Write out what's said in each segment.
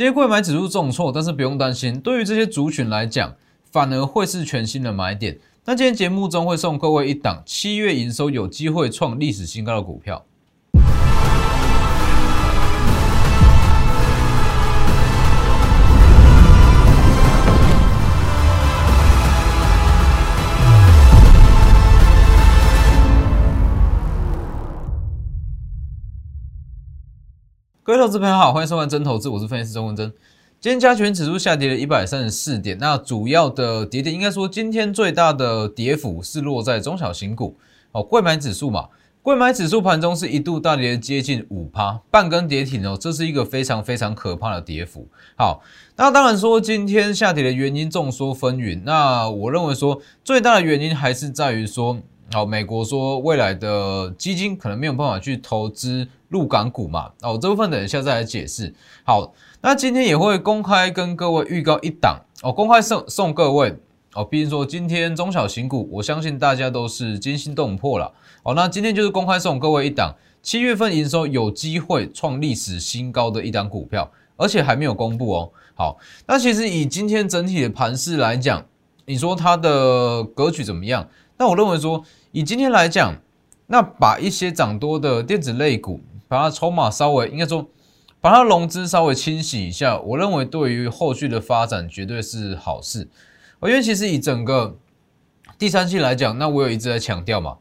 今天贵买指数重挫，但是不用担心，对于这些族群来讲，反而会是全新的买点。那今天节目中会送各位一档七月营收有机会创历史新高的股票。各位投资朋友好，欢迎收看真投资，我是分析师钟文真。今天加权指数下跌了一百三十四点，那主要的跌点应该说今天最大的跌幅是落在中小型股哦，贵买指数嘛，贵买指数盘中是一度大跌接近五趴，半根跌停哦，这是一个非常非常可怕的跌幅。好，那当然说今天下跌的原因众说纷纭，那我认为说最大的原因还是在于说。好，美国说未来的基金可能没有办法去投资入港股嘛？哦，这部分等一下再来解释。好，那今天也会公开跟各位预告一档哦，公开送送各位哦。毕竟说今天中小型股，我相信大家都是惊心动魄了。哦，那今天就是公开送各位一档七月份营收有机会创历史新高的一档股票，而且还没有公布哦。好，那其实以今天整体的盘势来讲，你说它的格局怎么样？那我认为说。以今天来讲，那把一些涨多的电子类股，把它筹码稍微应该说，把它融资稍微清洗一下，我认为对于后续的发展绝对是好事。我因为其实以整个第三季来讲，那我有一直在强调嘛，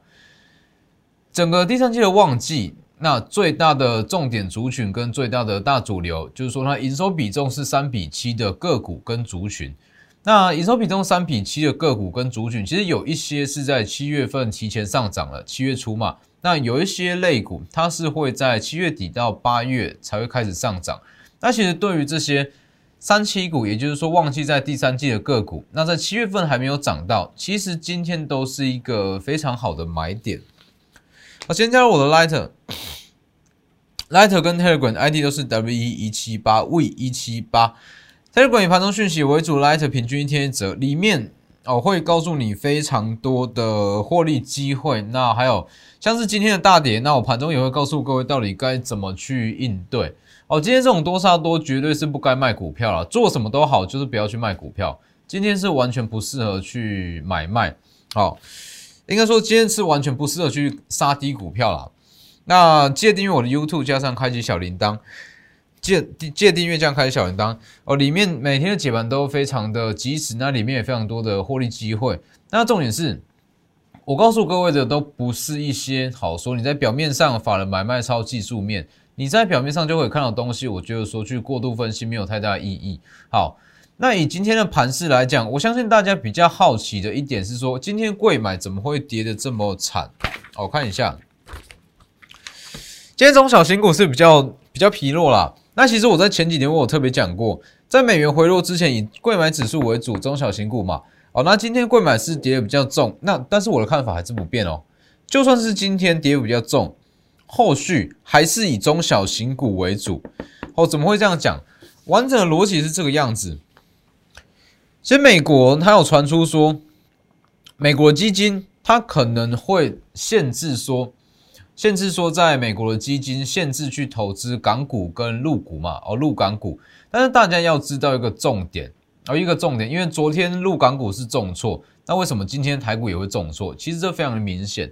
整个第三季的旺季，那最大的重点族群跟最大的大主流，就是说它营收比重是三比七的个股跟族群。那营收比重三比七的个股跟族群，其实有一些是在七月份提前上涨了，七月初嘛。那有一些类股，它是会在七月底到八月才会开始上涨。那其实对于这些三七股，也就是说旺季在第三季的个股，那在七月份还没有涨到，其实今天都是一个非常好的买点。我先加入我的 Lighter，Lighter 跟 Telegram ID 都是 W 一一七八 V 一七八。Telegram 以盘中讯息为主，Light 平均一天一折，里面哦会告诉你非常多的获利机会。那还有像是今天的大跌，那我盘中也会告诉各位到底该怎么去应对。哦，今天这种多杀多绝对是不该卖股票了，做什么都好，就是不要去卖股票。今天是完全不适合去买卖，好，应该说今天是完全不适合去杀低股票了。那记得订阅我的 YouTube，加上开启小铃铛。借借订阅这样开小铃铛哦，里面每天的解盘都非常的及时，那里面也非常多的获利机会。那重点是，我告诉各位的都不是一些好说，你在表面上法人买卖超技术面，你在表面上就会看到东西。我觉得说去过度分析没有太大意义。好，那以今天的盘势来讲，我相信大家比较好奇的一点是说，今天贵买怎么会跌得这么惨？我看一下，今天中小型股是比较比较疲弱啦。那其实我在前几年我有特别讲过，在美元回落之前，以贵买指数为主，中小型股嘛。哦，那今天贵买是跌的比较重，那但是我的看法还是不变哦。就算是今天跌比较重，后续还是以中小型股为主。哦，怎么会这样讲？完整的逻辑是这个样子。其实美国它有传出说，美国基金它可能会限制说。限制说，在美国的基金限制去投资港股跟陆股嘛，哦，陆港股。但是大家要知道一个重点，哦，一个重点，因为昨天陆港股是重挫，那为什么今天台股也会重挫？其实这非常的明显，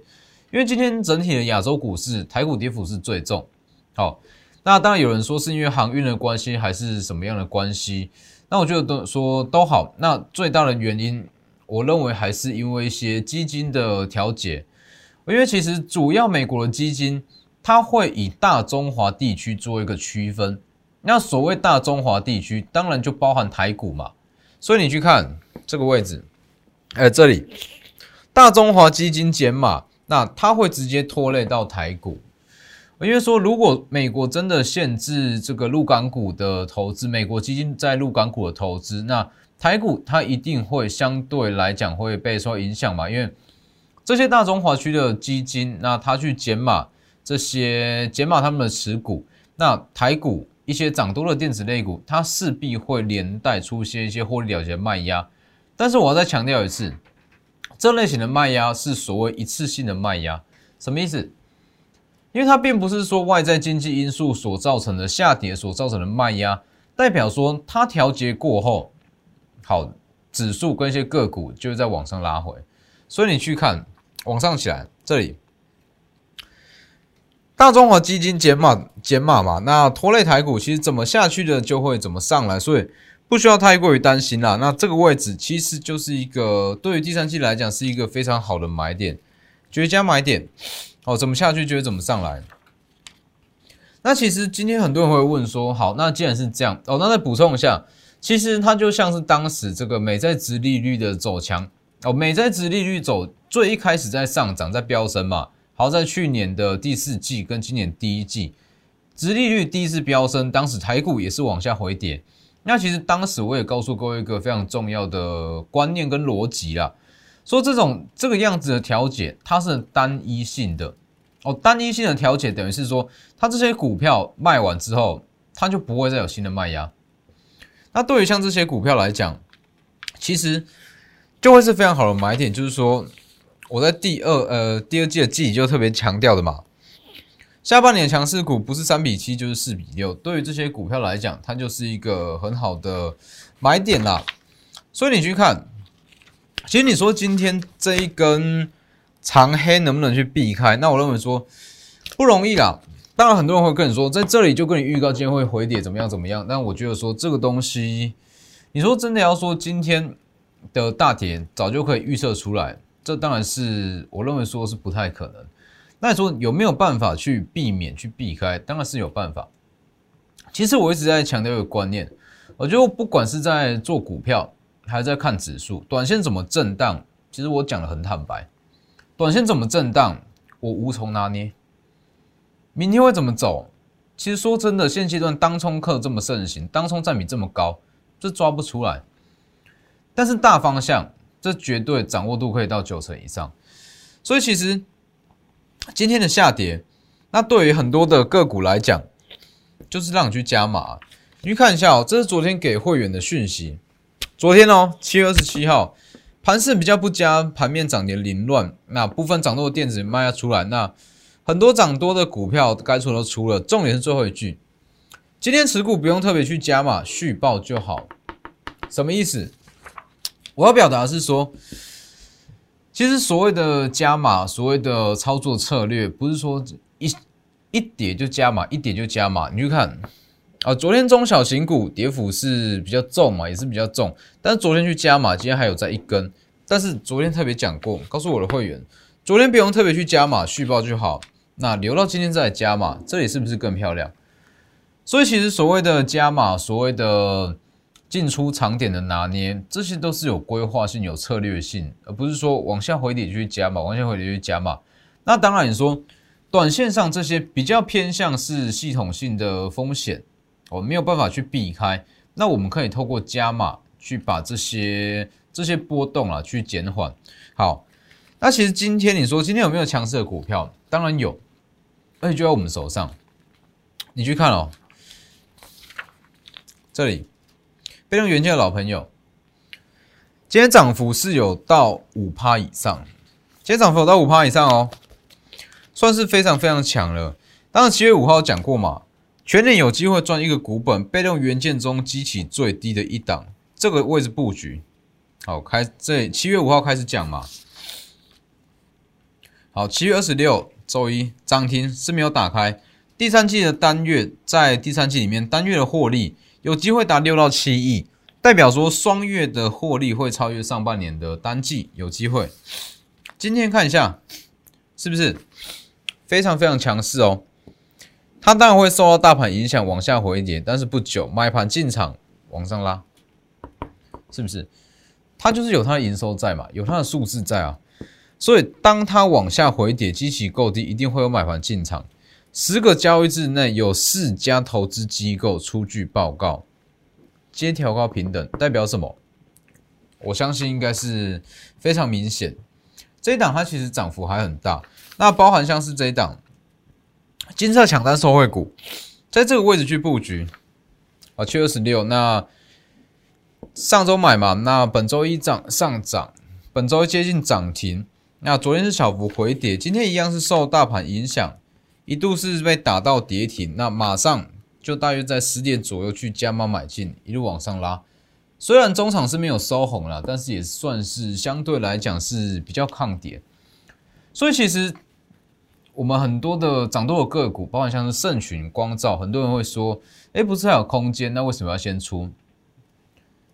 因为今天整体的亚洲股市台股跌幅是最重。好，那当然有人说是因为航运的关系，还是什么样的关系？那我觉得都说都好。那最大的原因，我认为还是因为一些基金的调节。因为其实主要美国的基金，它会以大中华地区做一个区分。那所谓大中华地区，当然就包含台股嘛。所以你去看这个位置，哎，这里大中华基金减码，那它会直接拖累到台股。因为说，如果美国真的限制这个陆港股的投资，美国基金在陆港股的投资，那台股它一定会相对来讲会被受影响嘛？因为这些大中华区的基金，那他去减码这些减码他们的持股，那台股一些涨多的电子类股，它势必会连带出现一些获利了结卖压。但是我要再强调一次，这类型的卖压是所谓一次性的卖压，什么意思？因为它并不是说外在经济因素所造成的下跌所造成的卖压，代表说它调节过后，好，指数跟一些个股就在往上拉回，所以你去看往上起来，这里大中华基金减码减码嘛，那拖累台股其实怎么下去的就会怎么上来，所以不需要太过于担心啦。那这个位置其实就是一个对于第三季来讲是一个非常好的买点，绝佳买点。哦，怎么下去就会怎么上来。那其实今天很多人会问说，好，那既然是这样，哦，那再补充一下，其实它就像是当时这个美债值利率的走强，哦，美债值利率走最一开始在上涨，在飙升嘛。好，在去年的第四季跟今年第一季，值利率第一次飙升，当时台股也是往下回跌。那其实当时我也告诉各位一个非常重要的观念跟逻辑啦。说这种这个样子的调节，它是单一性的哦。单一性的调节等于是说，它这些股票卖完之后，它就不会再有新的卖压。那对于像这些股票来讲，其实就会是非常好的买点。就是说，我在第二呃第二季的季底就特别强调的嘛，下半年强势股不是三比七就是四比六。对于这些股票来讲，它就是一个很好的买点啦。所以你去看。其实你说今天这一根长黑能不能去避开？那我认为说不容易啦。当然很多人会跟你说，在这里就跟你预告今天会回跌怎么样怎么样。但我觉得说这个东西，你说真的要说今天的大跌早就可以预测出来，这当然是我认为说是不太可能。那你说有没有办法去避免去避开？当然是有办法。其实我一直在强调一个观念，我觉得不管是在做股票。还在看指数，短线怎么震荡？其实我讲的很坦白，短线怎么震荡，我无从拿捏。明天会怎么走？其实说真的，现阶段当冲客这么盛行，当冲占比这么高，这抓不出来。但是大方向，这绝对掌握度可以到九成以上。所以其实今天的下跌，那对于很多的个股来讲，就是让你去加码。你去看一下哦，这是昨天给会员的讯息。昨天哦，七月二十七号，盘势比较不佳，盘面涨跌凌乱。那部分涨多的电子卖要出来，那很多涨多的股票该出都出了。重点是最后一句，今天持股不用特别去加码，续报就好。什么意思？我要表达是说，其实所谓的加码，所谓的操作策略，不是说一一跌就加码，一跌就加码。你去看。啊，昨天中小型股跌幅是比较重嘛，也是比较重。但是昨天去加码，今天还有在一根。但是昨天特别讲过，告诉我的会员，昨天不用特别去加码续报就好。那留到今天再加码，这里是不是更漂亮？所以其实所谓的加码，所谓的进出场点的拿捏，这些都是有规划性、有策略性，而不是说往下回点就去加码，往下回点就去加码。那当然你说，短线上这些比较偏向是系统性的风险。我没有办法去避开，那我们可以透过加码去把这些这些波动啊去减缓。好，那其实今天你说今天有没有强势的股票？当然有，而且就在我们手上。你去看哦，这里被动元件的老朋友，今天涨幅是有到五趴以上，今天涨幅有到五趴以上哦，算是非常非常强了。当然七月五号讲过嘛。全年有机会赚一个股本，被动元件中激起最低的一档，这个位置布局。好，开这七月五号开始讲嘛。好，七月二十六周一涨停是没有打开。第三季的单月在第三季里面单月的获利有机会达六到七亿，代表说双月的获利会超越上半年的单季，有机会。今天看一下是不是非常非常强势哦。它当然会受到大盘影响往下回跌，但是不久买盘进场往上拉，是不是？它就是有它的营收在嘛，有它的数字在啊，所以当它往下回跌，基期够低，一定会有买盘进场。十个交易日内有四家投资机构出具报告，皆调高平等，代表什么？我相信应该是非常明显。这一档它其实涨幅还很大，那包含像是这一档。金色抢单受惠股，在这个位置去布局啊，七二十六。那上周买嘛，那本周一涨上涨，本周接近涨停。那昨天是小幅回跌，今天一样是受大盘影响，一度是被打到跌停。那马上就大约在十点左右去加码买进，一路往上拉。虽然中场是没有收红了，但是也算是相对来讲是比较抗跌。所以其实我们很多的涨多的个股，包括像是盛群、光照，很多人会说：“哎，不是还有空间？那为什么要先出？”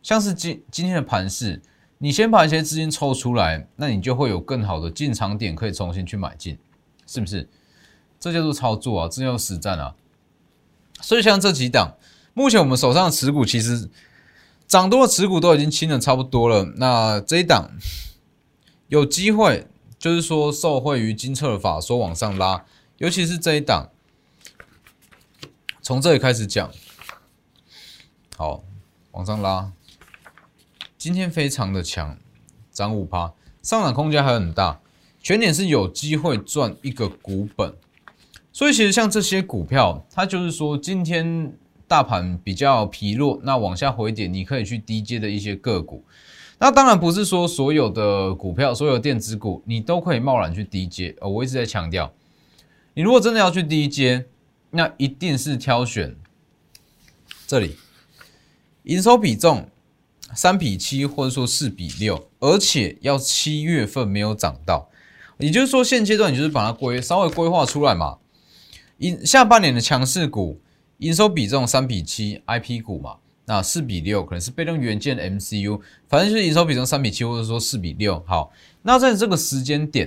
像是今今天的盘势，你先把一些资金抽出来，那你就会有更好的进场点可以重新去买进，是不是？这叫做操作啊，这叫实战啊。所以像这几档，目前我们手上的持股其实。涨多的持股都已经清的差不多了，那这一档有机会，就是说受惠于金策的法说往上拉，尤其是这一档，从这里开始讲，好往上拉，今天非常的强，涨五趴，上涨空间还很大，全点是有机会赚一个股本，所以其实像这些股票，它就是说今天。大盘比较疲弱，那往下回点，你可以去低阶的一些个股。那当然不是说所有的股票、所有电子股你都可以贸然去低阶。呃，我一直在强调，你如果真的要去低阶，那一定是挑选这里营收比重三比七，或者说四比六，而且要七月份没有涨到，也就是说现阶段你就是把它规稍微规划出来嘛。一下半年的强势股。营收比重三比七，IP 股嘛，那四比六可能是被动元件 MCU，反正就是营收比重三比七，或者说四比六。好，那在这个时间点，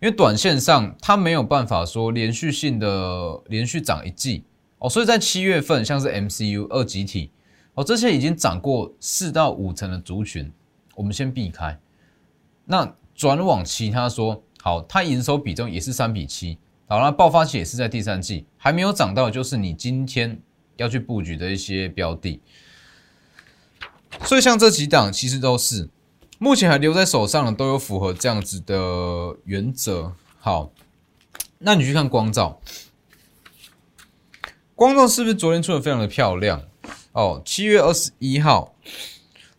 因为短线上它没有办法说连续性的连续涨一季哦，所以在七月份像是 MCU 二级体哦，这些已经涨过四到五成的族群，我们先避开。那转往其他说，好，它营收比重也是三比七。好那爆发期也是在第三季，还没有涨到，就是你今天要去布局的一些标的。所以像这几档其实都是目前还留在手上的，都有符合这样子的原则。好，那你去看光照，光照是不是昨天出的非常的漂亮？哦，七月二十一号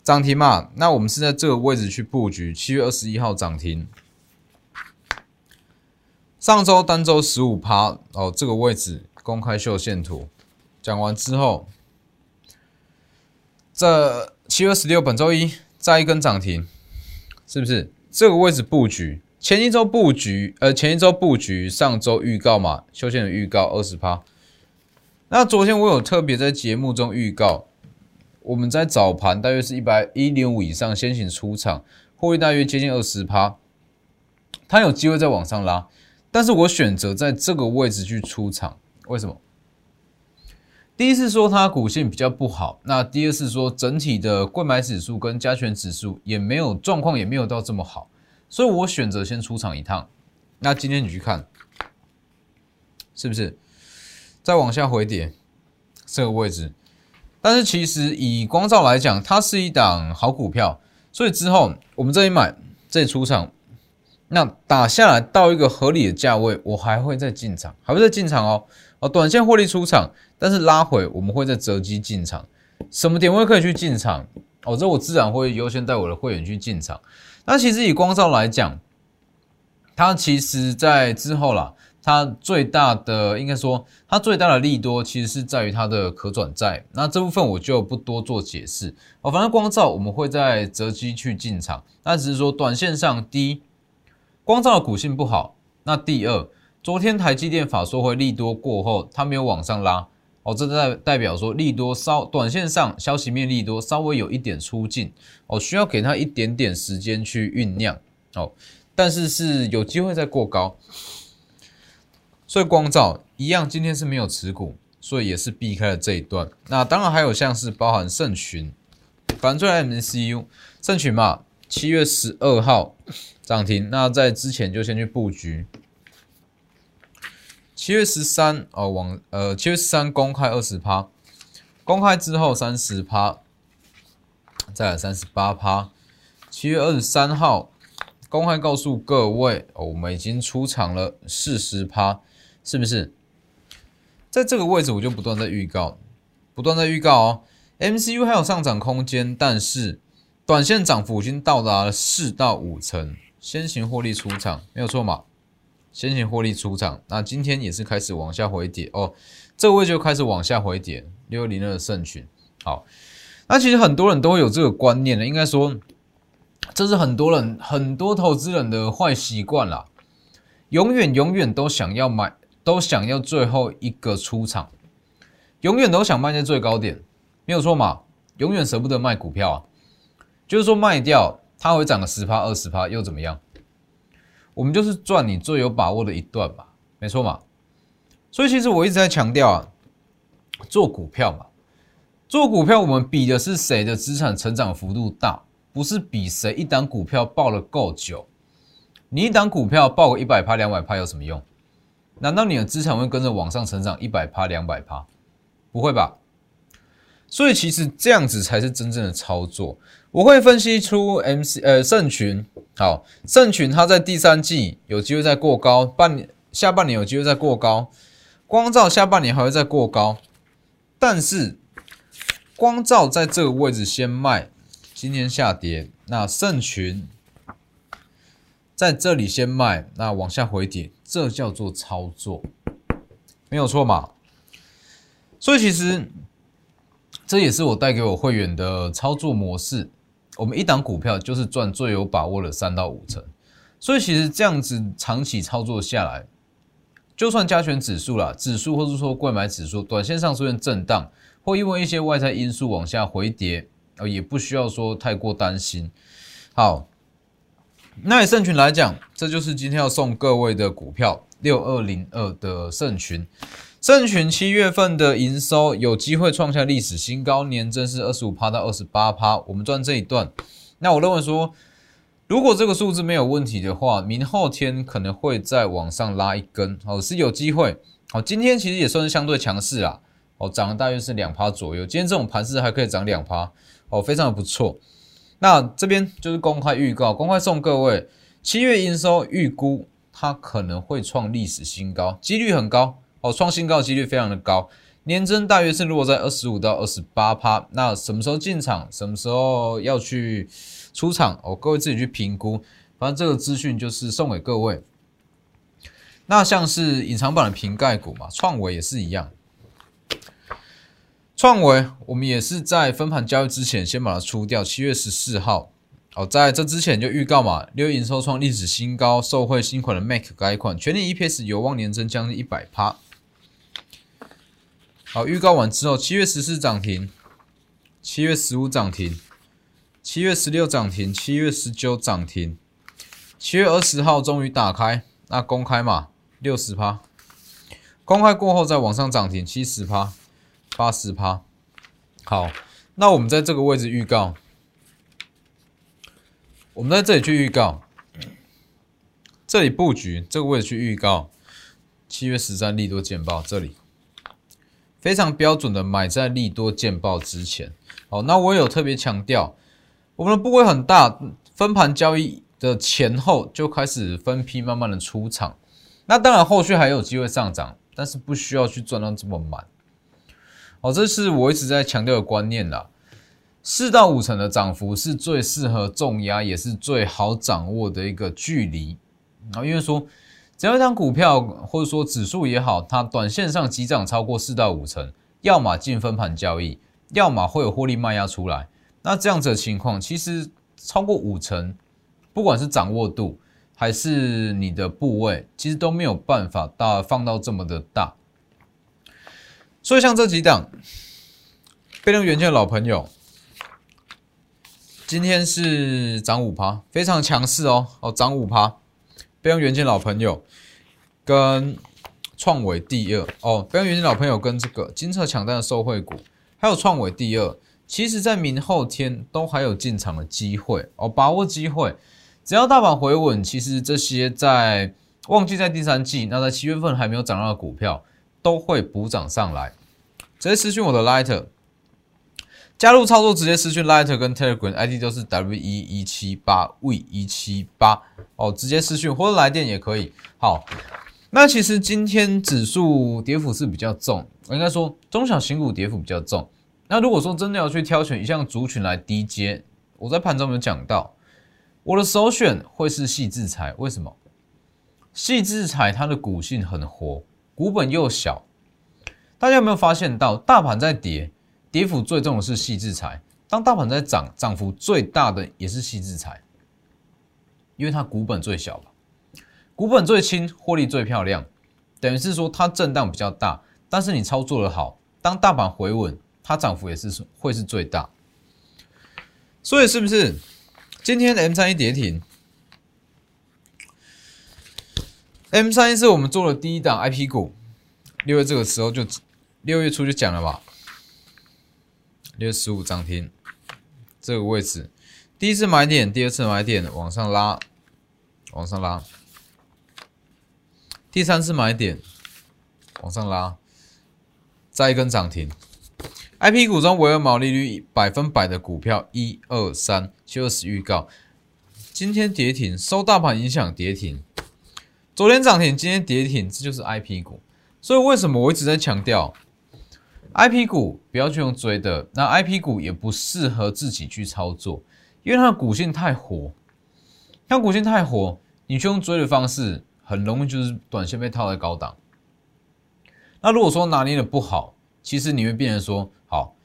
涨停嘛，那我们是在这个位置去布局，七月二十一号涨停。上周单周十五趴哦，这个位置公开秀线图讲完之后，这七月十六本周一再一根涨停，是不是这个位置布局？前一周布局，呃，前一周布局，上周预告嘛，修线的预告二十趴。那昨天我有特别在节目中预告，我们在早盘大约是一百一点五以上先行出场，获利大约接近二十趴，它有机会再往上拉。但是我选择在这个位置去出场，为什么？第一是说它股性比较不好，那第二是说整体的购买指数跟加权指数也没有状况，也没有到这么好，所以我选择先出场一趟。那今天你去看，是不是再往下回跌这个位置？但是其实以光照来讲，它是一档好股票，所以之后我们这里买，这里出场。那打下来到一个合理的价位，我还会再进场，还会再进场哦。哦，短线获利出场，但是拉回我们会再择机进场。什么点位可以去进场？哦，这我自然会优先带我的会员去进场。那其实以光照来讲，它其实在之后啦，它最大的应该说它最大的利多，其实是在于它的可转债。那这部分我就不多做解释哦。反正光照我们会在择机去进场，那只是说短线上低。光照的股性不好，那第二，昨天台积电法说会利多过后，它没有往上拉，哦，这代代表说利多稍短线上消息面利多稍微有一点出尽，哦，需要给它一点点时间去酝酿，哦，但是是有机会再过高，所以光照一样，今天是没有持股，所以也是避开了这一段。那当然还有像是包含盛群，反正 MCU 盛群嘛，七月十二号。涨停，那在之前就先去布局。七月十三哦，往呃七月十三公开二十趴，公开之后三十趴，再来三十八趴。七月二十三号公开告诉各位，我们已经出场了四十趴，是不是？在这个位置我就不断在预告，不断在预告哦。MCU 还有上涨空间，但是短线涨幅已经到达了四到五成。先行获利出场没有错嘛？先行获利出场，那今天也是开始往下回跌哦。这个位就开始往下回跌，六零二的圣群。好，那其实很多人都有这个观念的，应该说这是很多人很多投资人的坏习惯啦，永远永远都想要买，都想要最后一个出场，永远都想卖在最高点，没有错嘛？永远舍不得卖股票啊，就是说卖掉它会涨个十趴二十趴又怎么样？我们就是赚你最有把握的一段嘛，没错嘛。所以其实我一直在强调啊，做股票嘛，做股票我们比的是谁的资产成长幅度大，不是比谁一档股票爆了够久。你一档股票爆个一百趴两百趴有什么用？难道你的资产会跟着往上成长一百趴两百趴？不会吧？所以其实这样子才是真正的操作。我会分析出 M C 呃圣群，好，圣群它在第三季有机会再过高，半年下半年有机会再过高。光照下半年还会再过高，但是光照在这个位置先卖，今天下跌，那圣群在这里先卖，那往下回跌，这叫做操作，没有错嘛？所以其实这也是我带给我会员的操作模式。我们一档股票就是赚最有把握的三到五成，所以其实这样子长期操作下来。就算加权指数啦，指数或者说购买指数，短线上出现震荡，或因为一些外在因素往下回跌，呃，也不需要说太过担心。好，那以盛群来讲，这就是今天要送各位的股票六二零二的盛群。盛群七月份的营收有机会创下历史新高，年增是二十五趴到二十八趴。我们赚这一段，那我认为说。如果这个数字没有问题的话，明后天可能会再往上拉一根，哦，是有机会。好，今天其实也算是相对强势啊，哦，涨了大约是两趴左右。今天这种盘势还可以涨两趴，哦，非常的不错。那这边就是公开预告，公开送各位，七月营收预估它可能会创历史新高，几率很高，哦，创新高几率非常的高。年增大约是落在二十五到二十八趴。那什么时候进场？什么时候要去？出场哦，各位自己去评估。反正这个资讯就是送给各位。那像是隐藏版的瓶盖股嘛，创维也是一样。创维我们也是在分盘交易之前先把它出掉。七月十四号哦，在这之前就预告嘛，六月营收创历史新高，受惠新款的 Mac 改款，全年 EPS 有望年增将近一百趴。好，预告完之后，七月十四涨停，七月十五涨停。七月十六涨停，七月十九涨停，七月二十号终于打开，那公开嘛，六十趴，公开过后再往上涨停，七十趴，八十趴。好，那我们在这个位置预告，我们在这里去预告，这里布局这个位置去预告，七月十三利多见报，这里非常标准的买在利多见报之前。好，那我有特别强调。我们的部位很大，分盘交易的前后就开始分批慢慢的出场。那当然后续还有机会上涨，但是不需要去赚到这么满。哦，这是我一直在强调的观念啦。四到五成的涨幅是最适合重压，也是最好掌握的一个距离。啊，因为说只要一张股票或者说指数也好，它短线上急涨超过四到五成，要么进分盘交易，要么会有获利卖压出来。那这样子的情况，其实超过五成，不管是掌握度还是你的部位，其实都没有办法大放到这么的大。所以像这几档被动元件的老朋友，今天是涨五趴，非常强势哦哦，涨五趴。被动元件老朋友跟创伟第二哦，被动元件老朋友跟这个金策抢单的受惠股，还有创伟第二。其实，在明后天都还有进场的机会哦，把握机会。只要大盘回稳，其实这些在旺季在第三季，那在七月份还没有涨到的股票，都会补涨上来。直接私讯我的 Lighter，加入操作直接私讯 Lighter 跟 Telegram ID 都是 W 一一七八 V 一七八哦，直接私讯或者来电也可以。好，那其实今天指数跌幅是比较重，我应该说中小型股跌幅比较重。那如果说真的要去挑选一项族群来低阶，我在盘中有讲到，我的首选会是细制材。为什么？细制材它的股性很活，股本又小，大家有没有发现到，大盘在跌，跌幅最重的是细制裁；当大盘在涨，涨幅最大的也是细制裁，因为它股本最小吧，股本最轻，获利最漂亮，等于是说它震荡比较大，但是你操作的好，当大盘回稳，它涨幅也是会是最大。所以是不是今天的 M 三一跌停？M 三一是我们做的第一档 IP 股，六月这个时候就六月初就讲了吧，六十五涨停，这个位置第一次买点，第二次买点往上拉，往上拉，第三次买点往上拉，再一根涨停，IP 股中唯有毛利率百分百的股票，一二三，就此预告，今天跌停，受大盘影响跌停。昨天涨停，今天跌停，这就是 I P 股。所以为什么我一直在强调，I P 股不要去用追的，那 I P 股也不适合自己去操作，因为它的股性太活。它股性太活，你去用追的方式，很容易就是短线被套在高档。那如果说拿捏的不好，其实你会变成说，好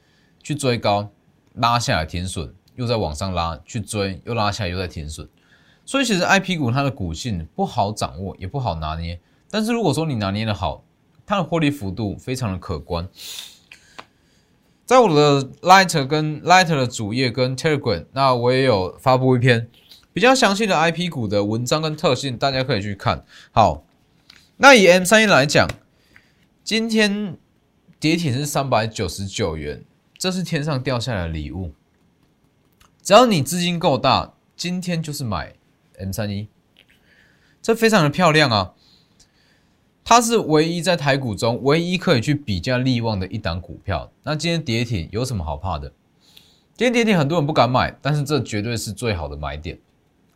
去追高，拉下来停损，又在往上拉，去追又拉下来，又在停损。所以其实 I P 股它的股性不好掌握，也不好拿捏。但是如果说你拿捏的好，它的获利幅度非常的可观。在我的 Light 跟 Light 的主页跟 Telegram，那我也有发布一篇比较详细的 I P 股的文章跟特性，大家可以去看。好，那以 M 三一来讲，今天跌停是三百九十九元，这是天上掉下来的礼物。只要你资金够大，今天就是买。M 三一，这非常的漂亮啊！它是唯一在台股中唯一可以去比较利旺的一档股票。那今天跌停有什么好怕的？今天跌停很多人不敢买，但是这绝对是最好的买点。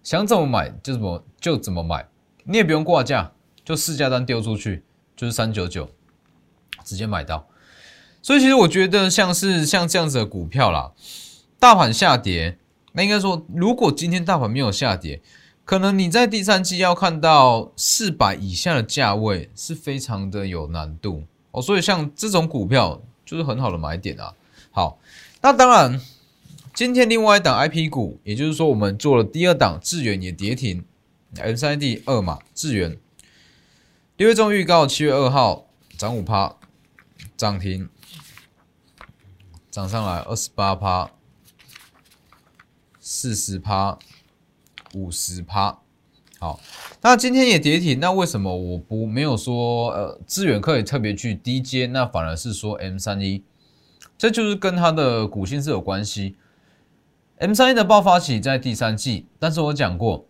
想怎么买就怎么就怎么买，你也不用挂价，就市价单丢出去就是三九九，直接买到。所以其实我觉得像是像这样子的股票啦，大盘下跌，那应该说如果今天大盘没有下跌。可能你在第三季要看到四百以下的价位是非常的有难度哦，所以像这种股票就是很好的买点啊。好，那当然，今天另外一档 I P 股，也就是说我们做了第二档智远也跌停，M 三 D 二嘛，智远六月中预告七月二号涨五趴，涨停，涨上来二十八趴，四十趴。五十趴，好，那今天也跌停，那为什么我不没有说呃资源可以特别去低阶，那反而是说 M 三一，这就是跟它的股性是有关系。M 三一的爆发期在第三季，但是我讲过，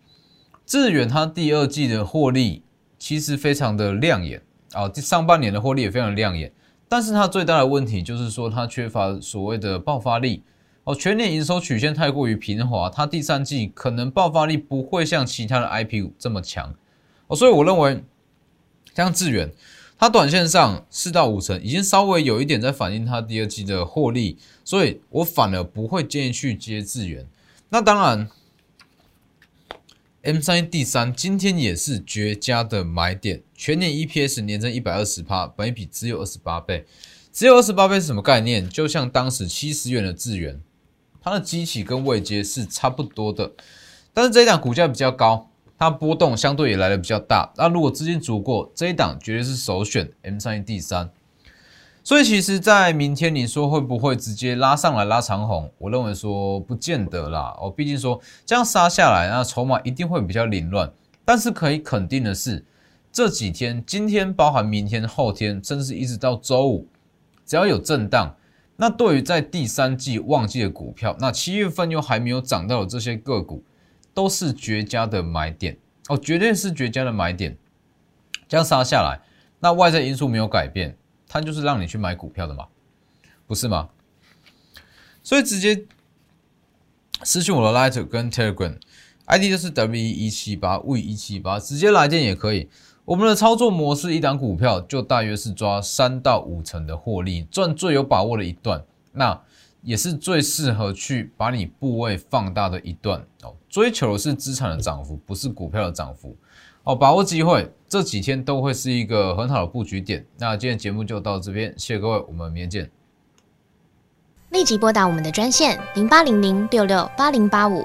致远它第二季的获利其实非常的亮眼啊，上半年的获利也非常亮眼，但是它最大的问题就是说它缺乏所谓的爆发力。哦，全年营收曲线太过于平滑，它第三季可能爆发力不会像其他的 I P 五这么强哦，所以我认为像智远，它短线上四到五成已经稍微有一点在反映它第二季的获利，所以我反而不会建议去接智远。那当然，M 三第三今天也是绝佳的买点，全年 E P S 年增一百二十趴，本比只有二十八倍，只有二十八倍是什么概念？就像当时七十元的智远。它的机器跟位阶是差不多的，但是这一档股价比较高，它波动相对也来的比较大。那如果资金足够，这一档绝对是首选 M 三一 D 三。所以其实，在明天你说会不会直接拉上来拉长红？我认为说不见得啦。哦，毕竟说这样杀下来，那筹码一定会比较凌乱。但是可以肯定的是，这几天，今天包含明天、后天，甚至一直到周五，只要有震荡。那对于在第三季旺季的股票，那七月份又还没有涨到的这些个股，都是绝佳的买点哦，绝对是绝佳的买点。这样杀下来，那外在因素没有改变，它就是让你去买股票的嘛，不是吗？所以直接私信我的 Light 跟 Telegram，ID 就是 W 一七八 V 一七八，直接来电也可以。我们的操作模式，一档股票就大约是抓三到五成的获利，赚最有把握的一段，那也是最适合去把你部位放大的一段哦。追求的是资产的涨幅，不是股票的涨幅哦，把握机会，这几天都会是一个很好的布局点。那今天节目就到这边，谢谢各位，我们明天见。立即拨打我们的专线零八零零六六八零八五